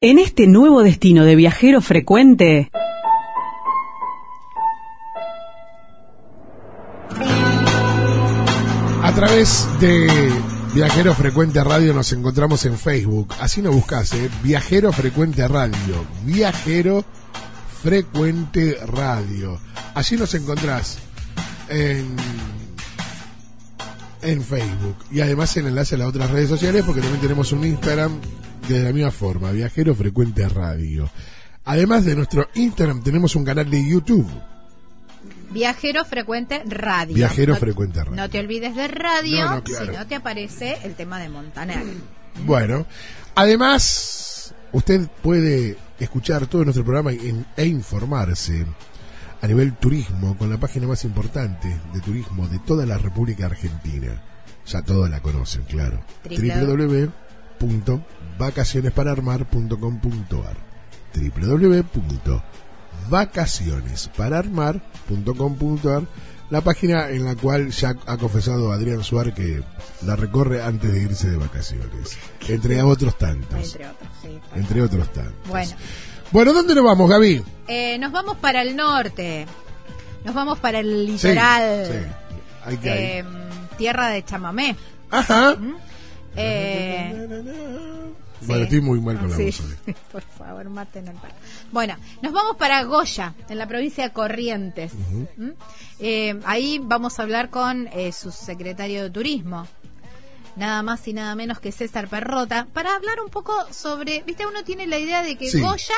En este nuevo destino de viajero frecuente... A través de Viajero Frecuente Radio nos encontramos en Facebook. Así nos buscas, ¿eh? Viajero Frecuente Radio. Viajero Frecuente Radio. Allí nos encontrás en, en Facebook. Y además el enlace a las otras redes sociales porque también tenemos un Instagram de la misma forma, Viajero Frecuente Radio. Además de nuestro Instagram tenemos un canal de YouTube. Viajero Frecuente Radio. Viajero No- Frecuente Radio. No te olvides de radio, No, no, claro. si no te aparece el tema de Montaner. Bueno, además, usted puede escuchar todo nuestro programa en- e informarse a nivel turismo con la página más importante de turismo de toda la República Argentina. Ya todos la conocen, claro. Triple- www.vacacionespararmar.com.ar www.vacacionespararmar.com.ar La página en la cual ya ha confesado Adrián Suar que la recorre antes de irse de vacaciones. Entre otros tantos. Entre otros, sí. Entre otros tantos. Bueno, Bueno, ¿dónde nos vamos, Gaby? eh, nos vamos para el norte. Nos vamos para el litoral. sí. Hay que ir. eh, tierra de chamamé. Ajá. ¿Mm? Eh, Bueno, sí. estoy muy mal con la Sí, voz. Por favor, maten al. Bueno, nos vamos para Goya, en la provincia de Corrientes. ¿Mm? Eh, ahí vamos a hablar con eh, su secretario de Turismo, nada más y nada menos que César Perrota, para hablar un poco sobre, viste, uno tiene la idea de que Sí. Goya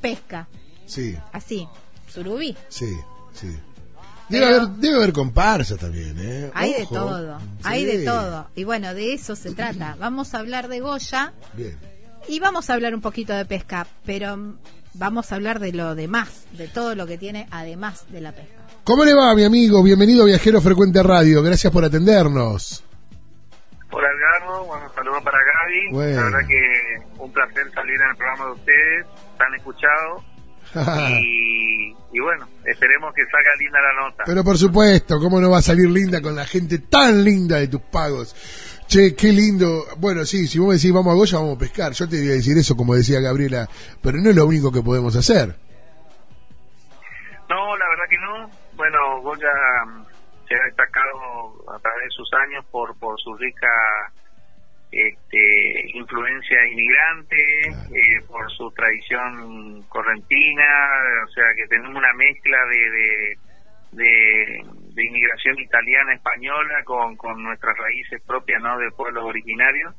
pesca, Sí, así, surubí. sí, sí. Debe, Pero- haber, debe haber comparsa también, ¿eh? Hay de todo, Sí. hay de todo. Y bueno, de eso se trata. Vamos a hablar de Goya Bien. y vamos a hablar un poquito de pesca, pero vamos a hablar de lo demás, de todo lo que tiene además de la pesca. ¿Cómo le va, mi amigo? Bienvenido a Viajero Frecuente Radio. Gracias por atendernos. Hola Edgardo, bueno, saludos para Gaby. Bueno. La verdad que un placer salir en el programa de ustedes, tan escuchado. Y, y bueno, esperemos que salga linda la nota. Pero por supuesto, ¿cómo no va a salir linda con la gente tan linda de tus pagos? Che, qué lindo. Bueno, sí, si vos me decís vamos a Goya, vamos a pescar. Yo te iba a decir eso, como decía Gabriela, pero no es lo único que podemos hacer. No, la verdad que no. Bueno, Goya mm, se ha destacado a través de sus años por, por su rica este, influencia inmigrante, Claro. eh, por su tradición correntina, o sea que tenemos una mezcla de, de, de, de inmigración italiana, española, con, con nuestras raíces propias ¿no? de pueblos originarios.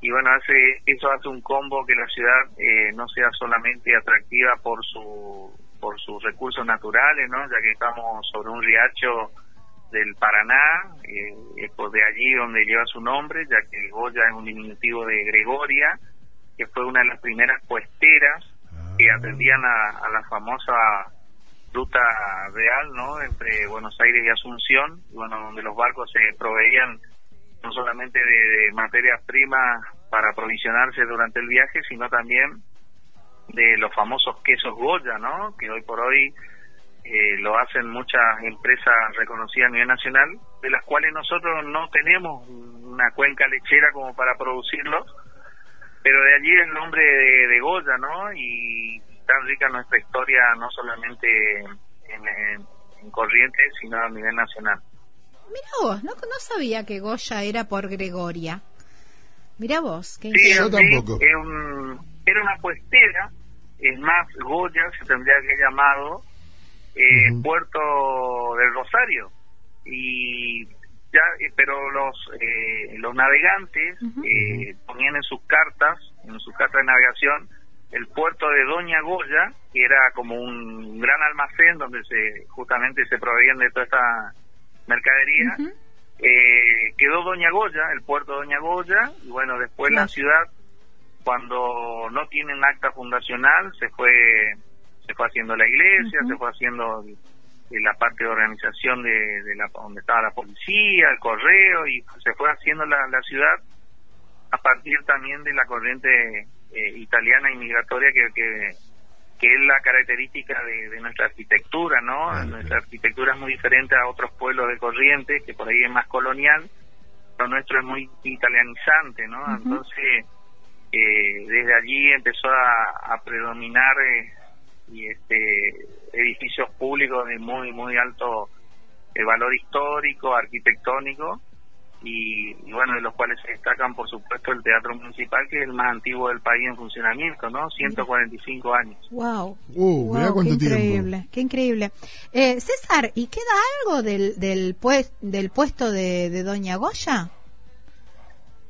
Y bueno, hace, eso hace un combo que la ciudad eh, no sea solamente atractiva por su por sus recursos naturales, ¿no? ya que estamos sobre un riacho del Paraná, eh, es por de allí donde lleva su nombre, ya que Goya es un diminutivo de Gregoria, que fue una de las primeras puesteras que atendían a, a la famosa ruta real, ¿no? Entre Buenos Aires y Asunción, bueno, donde los barcos se proveían no solamente de, de materias primas para aprovisionarse durante el viaje, sino también de los famosos quesos Goya, ¿no? Que hoy por hoy eh, lo hacen muchas empresas reconocidas a nivel nacional, de las cuales nosotros no tenemos una cuenca lechera como para producirlos, pero de allí el nombre de, de Goya, ¿no? Y tan rica nuestra historia, no solamente en, en- en Corrientes, sino a nivel nacional. Mira vos, no, no sabía que Goya era por Gregoria. Mira vos, qué Sí, Yo tampoco. es un- era una puestera, es más, Goya se tendría que llamado eh. Puerto del Rosario. Y ya, eh, pero los eh, los navegantes eh, ponían en sus cartas, en sus cartas de navegación, el puerto de Doña Goya, que era como un gran almacén donde se justamente se proveían de toda esta mercadería. Eh, quedó Doña Goya, el puerto de Doña Goya, y bueno, después la ciudad cuando no tienen acta fundacional se fue se fue haciendo la iglesia, se fue haciendo la parte de organización de, de, la donde estaba la policía, el correo y se fue haciendo la, la ciudad a partir también de la corriente eh, italiana inmigratoria que, que, que es la característica de, nuestra arquitectura, ¿no? nuestra arquitectura es muy diferente a otros pueblos de corriente, que por ahí es más colonial, lo nuestro es muy italianizante, ¿no? Entonces, eh, desde allí empezó a, a predominar eh, y este edificios públicos de muy, muy alto eh, valor histórico, arquitectónico, y, bueno, de los cuales se destacan, por supuesto, el Teatro Municipal, que es el más antiguo del país en funcionamiento, ¿no? 145 años. ¡Wow! Uh, qué increíble, qué increíble. Eh, César, ¿y queda algo del, del, pues, del puesto de, de Doña Goya?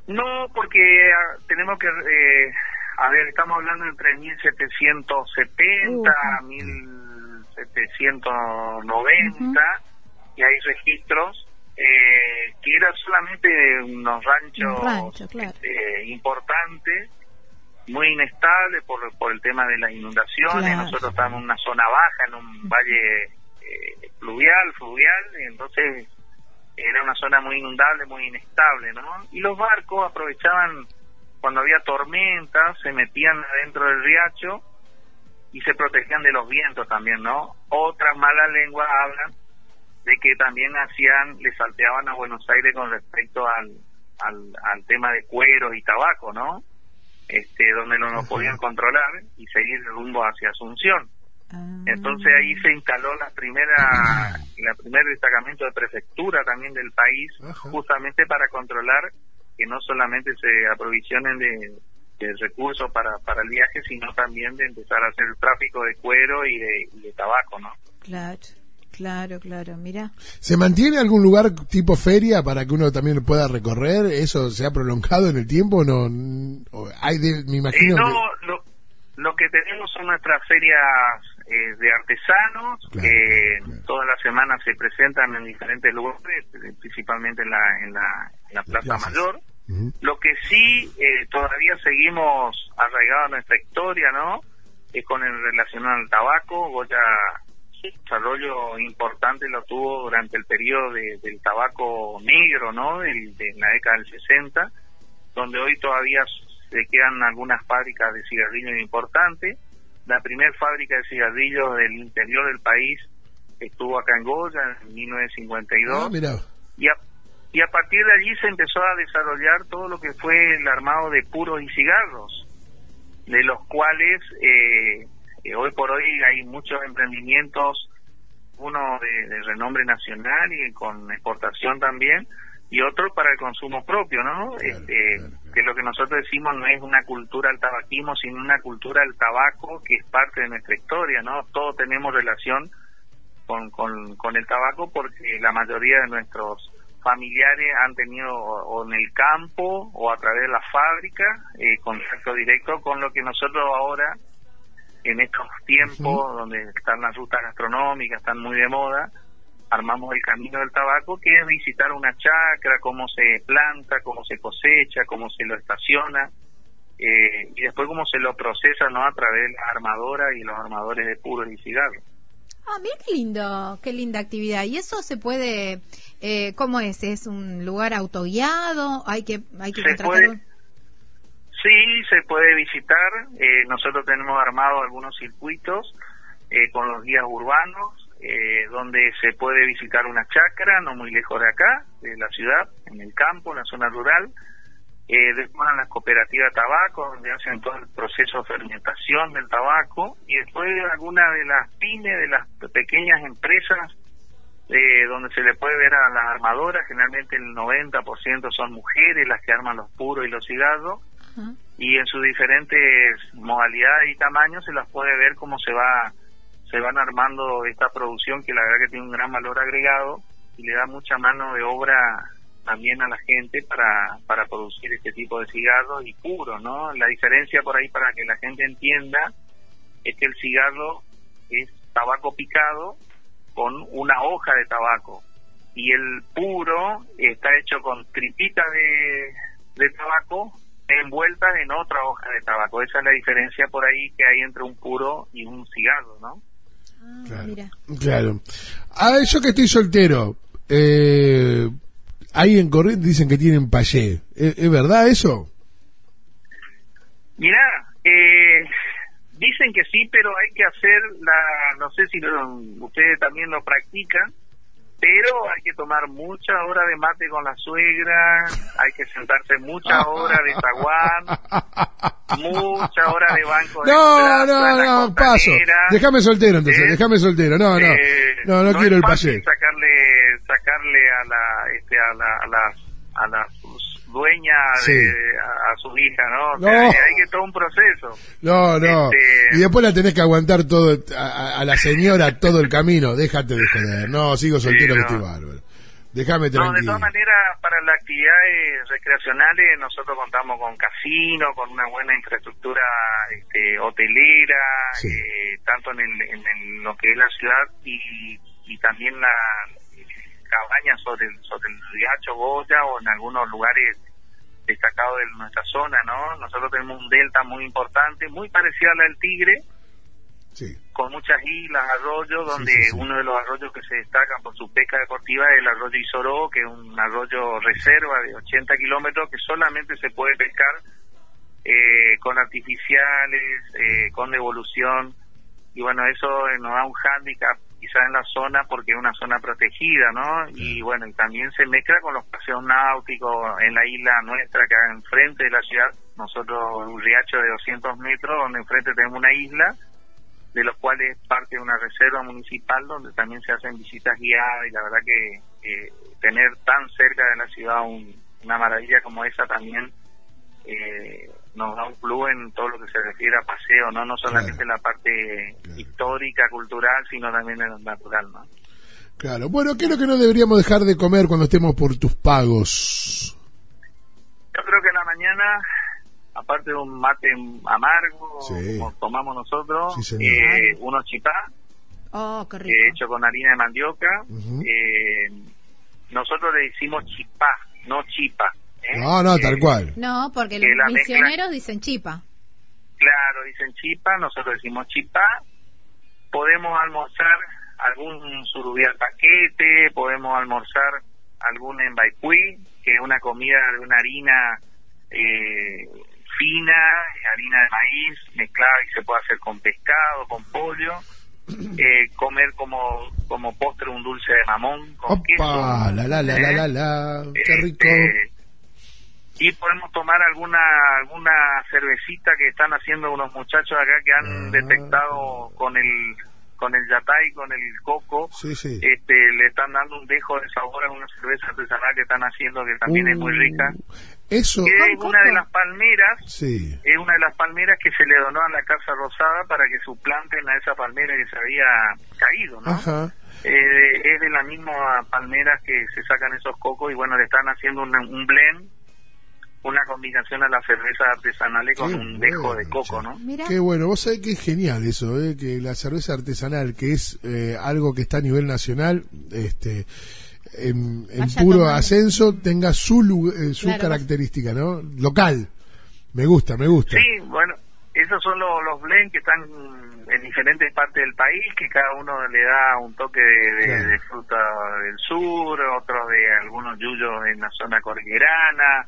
No, porque ah, tenemos que... Eh, a ver, estamos hablando entre 1770 a 1790 y hay registros eh, que eran solamente unos ranchos este, importantes, muy inestables por, por el tema de las inundaciones. Nosotros estábamos en una zona baja, en un valle eh, fluvial, fluvial, entonces era una zona muy inundable, muy inestable, ¿no? Y los barcos aprovechaban cuando había tormentas, se metían adentro del riacho y se protegían de los vientos también, ¿no? Otras malas lenguas hablan de que también hacían, le salteaban a Buenos Aires con respecto al, al, tema de cuero y tabaco, ¿no? Este, donde no lo podían controlar y seguir rumbo hacia Asunción. Ah. Entonces ahí se instaló la primera, la primer destacamento de prefectura también del país, justamente para controlar que no solamente se aprovisionen de, recursos para, para el viaje, sino también de empezar a hacer el tráfico de cuero y de, de tabaco, ¿no? Claro. Claro, claro, mira. ¿Se mantiene algún lugar tipo feria para que uno también lo pueda recorrer? ¿Eso se ha prolongado en el tiempo? No, hay me imagino. no, lo, lo, que tenemos son nuestras ferias eh, de artesanos que todas las semanas se presentan en diferentes lugares, principalmente en la, en la, la Plaza Mayor. Lo que sí eh, todavía seguimos arraigados a nuestra historia, ¿no? Es con el relacionado al tabaco. Goya desarrollo importante lo tuvo durante el periodo del tabaco negro, ¿no? de la década del 60, donde hoy todavía se quedan algunas fábricas de cigarrillos importantes. La primera fábrica de cigarrillos del interior del país estuvo acá en Goya en 1952. Ah, y, a, y a partir de allí se empezó a desarrollar todo lo que fue el armado de puros y cigarros, de los cuales eh, hoy por hoy hay muchos emprendimientos, uno de, renombre nacional y con exportación también, y otro para el consumo propio, ¿no? este, Que lo que nosotros decimos no es una cultura al tabaquismo, sino una cultura al tabaco que es parte de nuestra historia, ¿no? Todos tenemos relación con, con, el tabaco porque la mayoría de nuestros familiares han tenido o, en el campo o a través de la fábrica eh, contacto directo con lo que nosotros ahora en estos tiempos donde están las rutas gastronómicas, están muy de moda, armamos el camino del tabaco, que es visitar una chacra, cómo se planta, cómo se cosecha, cómo se lo estaciona, eh, y después cómo se lo procesa no a través de las armadoras y los armadores de puros y cigarros. Ah, mira qué lindo, qué linda actividad. ¿Y eso se puede, eh, cómo es? ¿Es un lugar autoguiado? ¿Hay que, hay que contratar Sí, se puede visitar. Eh, nosotros tenemos armados algunos circuitos eh, con los guías urbanos, eh, donde se puede visitar una chacra, no muy lejos de acá, de la ciudad, en el campo, en la zona rural. Después en las cooperativas de tabaco, donde hacen todo el proceso de fermentación del tabaco. Y después alguna de las pymes, de las pequeñas empresas, donde se le puede ver a las armadoras, generalmente el 90% son mujeres las que arman los puros y los cigarros y en sus diferentes modalidades y tamaños se las puede ver cómo se va se van armando esta producción que la verdad que tiene un gran valor agregado y le da mucha mano de obra también a la gente para, para producir este tipo de cigarros y puro, ¿no? La diferencia por ahí para que la gente entienda es que el cigarro es tabaco picado con una hoja de tabaco y el puro está hecho con tripita de, de tabaco envueltas en otra hoja de tabaco. Esa es la diferencia por ahí que hay entre un puro y un cigarro, ¿no? Ah, Claro. mira. Claro. A yo que estoy soltero, eh, ahí en Corrientes dicen que tienen payé. ¿Es, es verdad eso? Mirá, eh, dicen que sí, pero hay que hacer la, no sé si lo- ustedes también lo practican, pero hay que tomar muchas horas de mate con la suegra, hay que sentarse muchas horas de zaguán, muchas horas de banco de No, plaza no, no, paso. Déjame soltero entonces, ¿Eh? déjame soltero. No, no, Eh, no, no quiero el fácil a la este a la a las a las Sí. de- a, a su hija no, O No. hay, hay que todo un proceso No, no. Este- Y después la tenés que aguantar todo, a, a- la señora todo el camino. Déjate de joder. No, sigo soltero que no. estoy bárbaro. Déjame no de tranquilo. todas maneras para las actividades recreacionales nosotros contamos con casino con una buena infraestructura este, hotelera Sí. eh, tanto en, el, en el- lo que es la ciudad y, y también la cabañas sobre el, sobre el riacho Goya o en algunos lugares destacados de nuestra zona, ¿no? Nosotros tenemos un delta muy importante, muy parecido a la del Tigre, Sí. con muchas islas, arroyos, donde sí, sí. uno de los arroyos que se destacan por su pesca deportiva es el arroyo Isoró, que es un arroyo reserva de 80 kilómetros que solamente se puede pescar eh, con artificiales, eh, con devolución, y bueno, eso nos da un hándicap quizá en la zona porque es una zona protegida, ¿no? Y bueno, y también se mezcla con los paseos náuticos en la isla nuestra, que hay enfrente de la ciudad, nosotros un riacho de 200 metros, donde enfrente tenemos una isla, de los cuales parte de una reserva municipal donde también se hacen visitas guiadas y la verdad que eh, tener tan cerca de la ciudad un- una maravilla como esa también eh, nos da un plus en todo lo que se refiere a paseo, no no solamente Claro. en la parte Claro. histórica, cultural, sino también en lo natural, ¿no? Claro. Bueno, ¿qué es lo que no deberíamos dejar de comer cuando estemos por tus pagos? Yo creo que en la mañana, aparte de un mate amargo, Sí. como tomamos nosotros, Sí, eh, unos chipá, Oh, qué rico. eh, hecho con harina de mandioca. Eh, nosotros le decimos chipá, no chipa. ¿Eh? No, no, tal Eh, cual. No, porque los mezcla- misioneros dicen chipa. Claro, dicen chipa, nosotros decimos chipá. Podemos almorzar algún surubí al paquete, podemos almorzar algún embaicuí, que es una comida de una harina eh, fina, harina de maíz mezclada y se puede hacer con pescado, con pollo. Eh, comer como como postre un dulce de mamón con Opa, queso. la la la la ¿eh? la la. Qué rico. Este, y podemos tomar alguna alguna cervecita que están haciendo unos muchachos acá que han Ah. detectado con el con el yatay, con el coco, Sí, sí. este le están dando un dejo de sabor a una cerveza artesanal que están haciendo que también es muy rica. Uh, Eso, Que es ¿Con una de las palmeras, sí. es una de las palmeras que se le donó a la Casa Rosada para que suplanten a esa palmera que se había caído, ¿no? Ajá. Eh, es de la misma palmeras que se sacan esos cocos y bueno, le están haciendo un, un blend, una combinación a las cervezas artesanales con Qué un dejo de coco. ¿no? Mira. Qué bueno, vos sabés que es genial eso, ¿eh? que la cerveza artesanal, que es eh, algo que está a nivel nacional, este, en, en puro tomando. ascenso, tenga su, eh, su Claro, característica, ¿no? Local. Me gusta, me gusta. Sí, bueno, esos son los, los blends que están en diferentes partes del país, que cada uno le da un toque de, de- Claro. de fruta del sur, otros de algunos yuyos en la zona corguerana,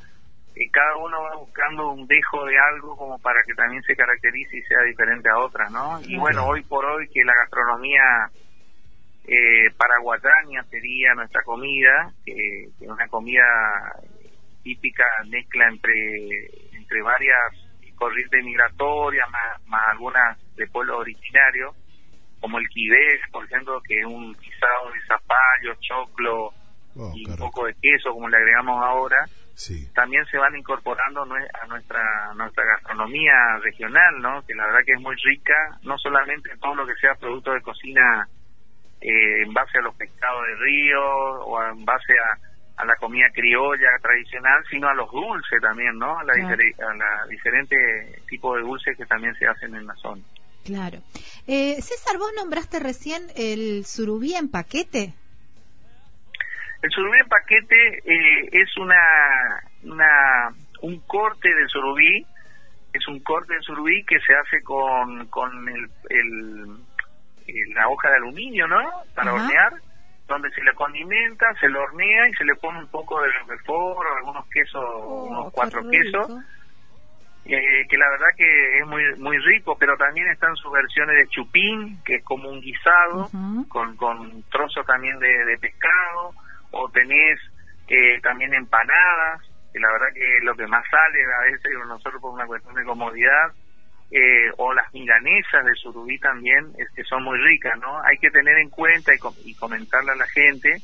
y cada uno va buscando un dejo de algo como para que también se caracterice y sea diferente a otras, ¿no? Y bueno, hoy por hoy que la gastronomía eh, paraguataña sería nuestra comida, que, es una comida típica mezcla entre entre varias corrientes migratorias, más, más algunas de pueblos originarios, como el quibés, por ejemplo, que es un guisado de zapallo, choclo Oh, y un poco de queso, como le agregamos ahora, Sí. también se van incorporando a nuestra nuestra gastronomía regional, ¿no? Que la verdad que es muy rica, no solamente en todo lo que sea producto de cocina eh, en base a los pescados de río o en base a, a la comida criolla tradicional, sino a los dulces también, ¿no? A la, Claro. difere- a la diferentes tipos de dulces que también se hacen en la zona. Claro. Eh, César, vos nombraste recién el surubí en paquete. El surubí en paquete eh, es una, una un corte de surubí, es un corte de surubí que se hace con, con el, el, la hoja de aluminio, ¿no? Para hornear, donde se le condimenta, se lo hornea y se le pone un poco de roquefort o algunos quesos, Oh, unos cuatro rico. quesos, eh, que la verdad que es muy muy rico, pero también están sus versiones de chupín, que es como un guisado, con, con trozos también de, de pescado, o tenés eh, también empanadas, que la verdad que lo que más sale a veces nosotros por una cuestión de comodidad, eh, o las milanesas de surubí también, es que son muy ricas, ¿no? Hay que tener en cuenta y, com- y comentarle a la gente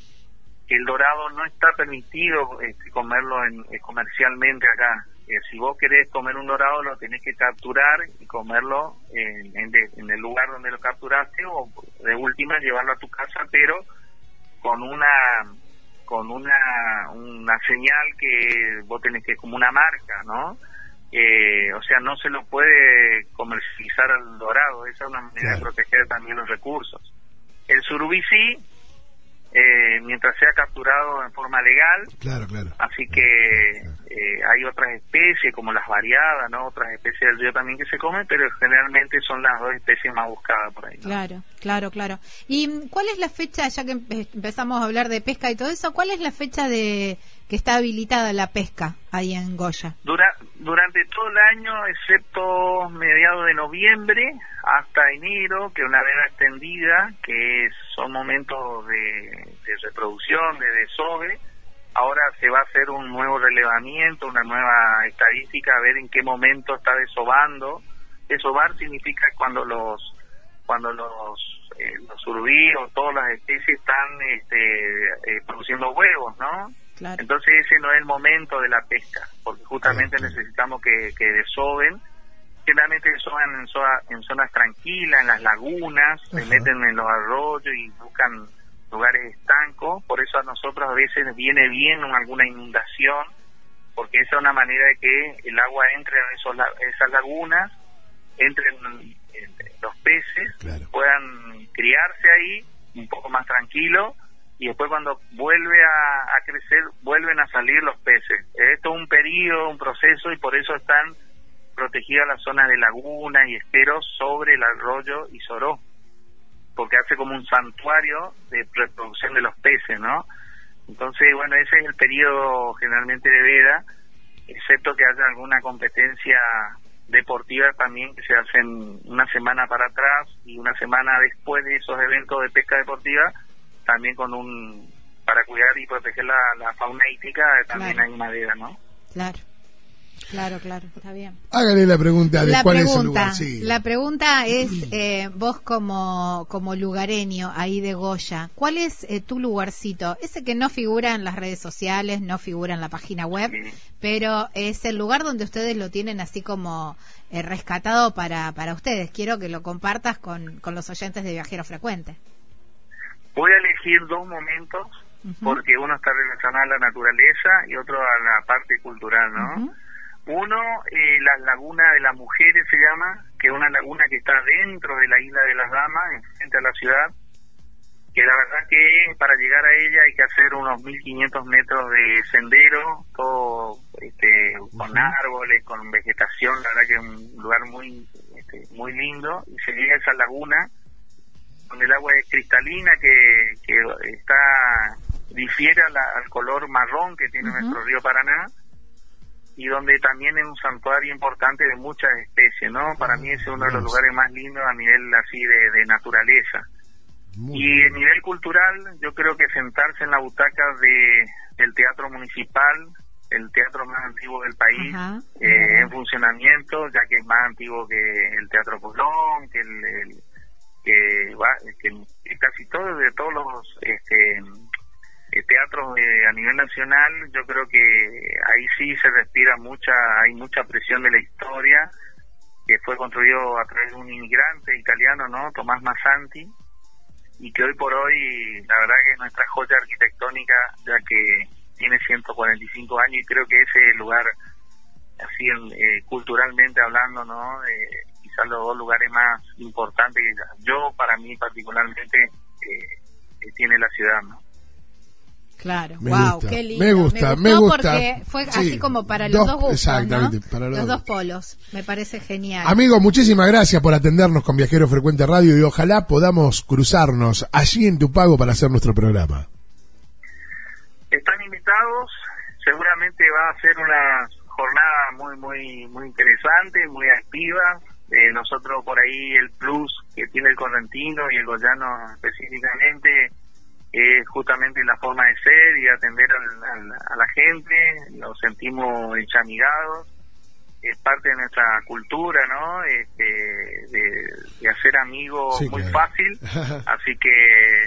que el dorado no está permitido este, comerlo en, eh, comercialmente acá. Eh, si vos querés comer un dorado, lo tenés que capturar y comerlo en, en de- en el lugar donde lo capturaste o de última llevarlo a tu casa, pero con una con una una señal que vos tenés que como una marca, ¿no? Eh, o sea, no se lo puede comercializar al dorado, esa es una manera Claro. de proteger también los recursos. El surubí sí, eh, mientras sea capturado en forma legal, Claro, claro. así que eh, hay otras especies como las variadas, ¿no? Otras especies del río también que se comen, pero generalmente son las dos especies más buscadas por ahí. ¿no? Claro, claro, claro. ¿Y cuál es la fecha, ya que empe- empezamos a hablar de pesca y todo eso, cuál es la fecha de que está habilitada la pesca ahí en Goya? Dura- durante todo el año, excepto mediados de noviembre hasta enero, que una veda extendida, que son momentos de, reproducción, de desove, ahora se va a hacer un nuevo relevamiento, una nueva estadística, a ver en qué momento está desobando. Desovar significa cuando los cuando los eh, los o todas las especies están este, eh, produciendo huevos, ¿no? Claro. Entonces ese no es el momento de la pesca, porque justamente Claro, necesitamos que, que desoven. Generalmente desovan en, zonas- en zonas tranquilas, en las lagunas, se meten en los arroyos y buscan lugares estancos. Por eso a nosotros a veces viene bien alguna inundación, porque esa es una manera de que el agua entre en esos la- esas lagunas, entren en- los peces, Claro. puedan criarse ahí un poco más tranquilo y después cuando vuelve a, crecer vuelven a salir los peces. Esto es un periodo, un proceso y por eso están protegidas las zonas de lagunas y esteros sobre el arroyo y soró, porque hace como un santuario de reproducción de los peces, ¿no? Entonces, bueno, ese es el periodo generalmente de veda, excepto que haya alguna competencia deportiva también que se hacen una semana para atrás y una semana después de esos eventos de pesca deportiva, también con un para cuidar y proteger la, la fauna hípica, también Claro. hay una veda, ¿no? Claro, claro, claro, está bien. Hágale la pregunta de La cuál es el pregunta, lugar. Sí. la pregunta es, eh, vos como, como lugareño ahí de Goya, ¿cuál es eh, tu lugarcito? Ese que no figura en las redes sociales, no figura en la página web, Sí. pero es el lugar donde ustedes lo tienen así como eh, rescatado para, para ustedes. Quiero que lo compartas con, con los oyentes de Viajero Frecuente. Voy a elegir dos momentos porque uno está relacionado a la naturaleza y otro a la parte cultural, ¿no? Uno, eh, la laguna de las mujeres se llama, que es una laguna que está dentro de la isla de las damas, frente a la ciudad, que la verdad que para llegar a ella hay que hacer unos 1500 metros de sendero, todo este, con árboles, con vegetación, la verdad que es un lugar muy, este, muy lindo, y se llega a esa laguna, donde el agua es cristalina, que, que está difiere la- al color marrón que tiene nuestro río Paraná, y donde también es un santuario importante de muchas especies, ¿no? Para mí ese es uno de los lugares más lindos a nivel así de, de naturaleza. Muy Y bien. a nivel cultural, yo creo que sentarse en la butaca de, del Teatro Municipal, el teatro más antiguo del país, eh, en funcionamiento, ya que es más antiguo que el Teatro Colón, que el, el- que, va- que casi todos de todos los este, eh, teatros de- a nivel nacional, yo creo que ahí sí se respira mucha, hay mucha presión de la historia, que fue construido a través de un inmigrante italiano, ¿no? Tomás Massanti, y que hoy por hoy, la verdad que es nuestra joya arquitectónica, ya que tiene 145 años y creo que ese lugar, así eh, culturalmente hablando, ¿no? Eh, quizás los dos lugares más importantes que yo, para mí particularmente, eh, que tiene la ciudad, ¿no? Claro, Me wow, gusta, qué lindo. me gusta, me gusta. porque fue Sí, así como para los dos- dos, gustos, exactamente, ¿no? para los los dos. dos polos. Me parece genial. Amigo, muchísimas gracias por atendernos con Viajero Frecuente Radio y ojalá podamos cruzarnos allí en tu pago para hacer nuestro programa. Están invitados, seguramente va a ser una jornada muy muy muy interesante, muy activa. Eh, nosotros por ahí el plus que tiene el correntino y el goyano específicamente es justamente la forma de ser y atender al- al- a la gente, nos sentimos enchamigados, es parte de nuestra cultura, ¿no? Este, de, de hacer amigos Sí, muy claro. fácil, así que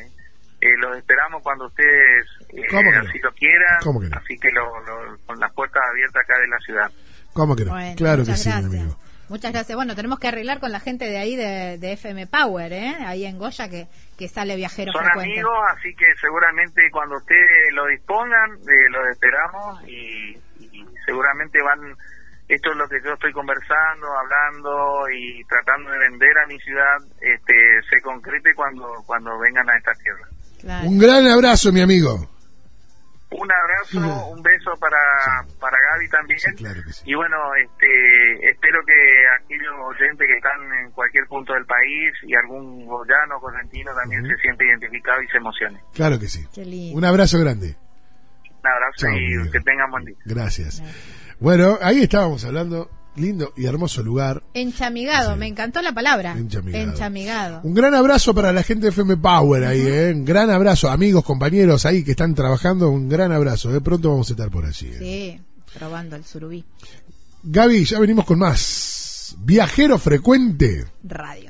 eh, los esperamos cuando ustedes eh, ¿Cómo que no? así lo quieran, ¿Cómo que no? así que lo- lo- con las puertas abiertas acá de la ciudad. ¿Cómo que no? Bueno, claro que sí, mi amigo. Muchas gracias. Bueno, tenemos que arreglar con la gente de ahí de, de FM Power, ¿eh? Ahí en Goya que, que sale viajero Son frecuente. amigos, así que seguramente cuando ustedes lo dispongan, eh, los esperamos y, y seguramente van, esto es lo que yo estoy conversando, hablando y tratando de vender a mi ciudad, este, se concrete cuando, cuando vengan a esta tierra. Claro. Un gran abrazo, mi amigo. Un abrazo, un beso para, para también. Sí, claro que sí. Y bueno, este, espero que aquellos oyentes que están en cualquier punto del país y algún goyano o correntino también se siente identificado y se emocione. Claro que sí. Qué lindo. Un abrazo grande. Un abrazo Chao, y amigo. que tengan buen día. Gracias. Bueno, ahí estábamos hablando. Lindo y hermoso lugar. Enchamigado, Sí. me encantó la palabra. Enchamigado. Enchamigado. Un gran abrazo para la gente de FM Power ahí, ¿eh? Un gran abrazo, amigos, compañeros ahí que están trabajando. Un gran abrazo. De pronto vamos a estar por allí. ¿eh? Probando el surubí. Gaby, ya venimos con más. Viajero frecuente. Radio.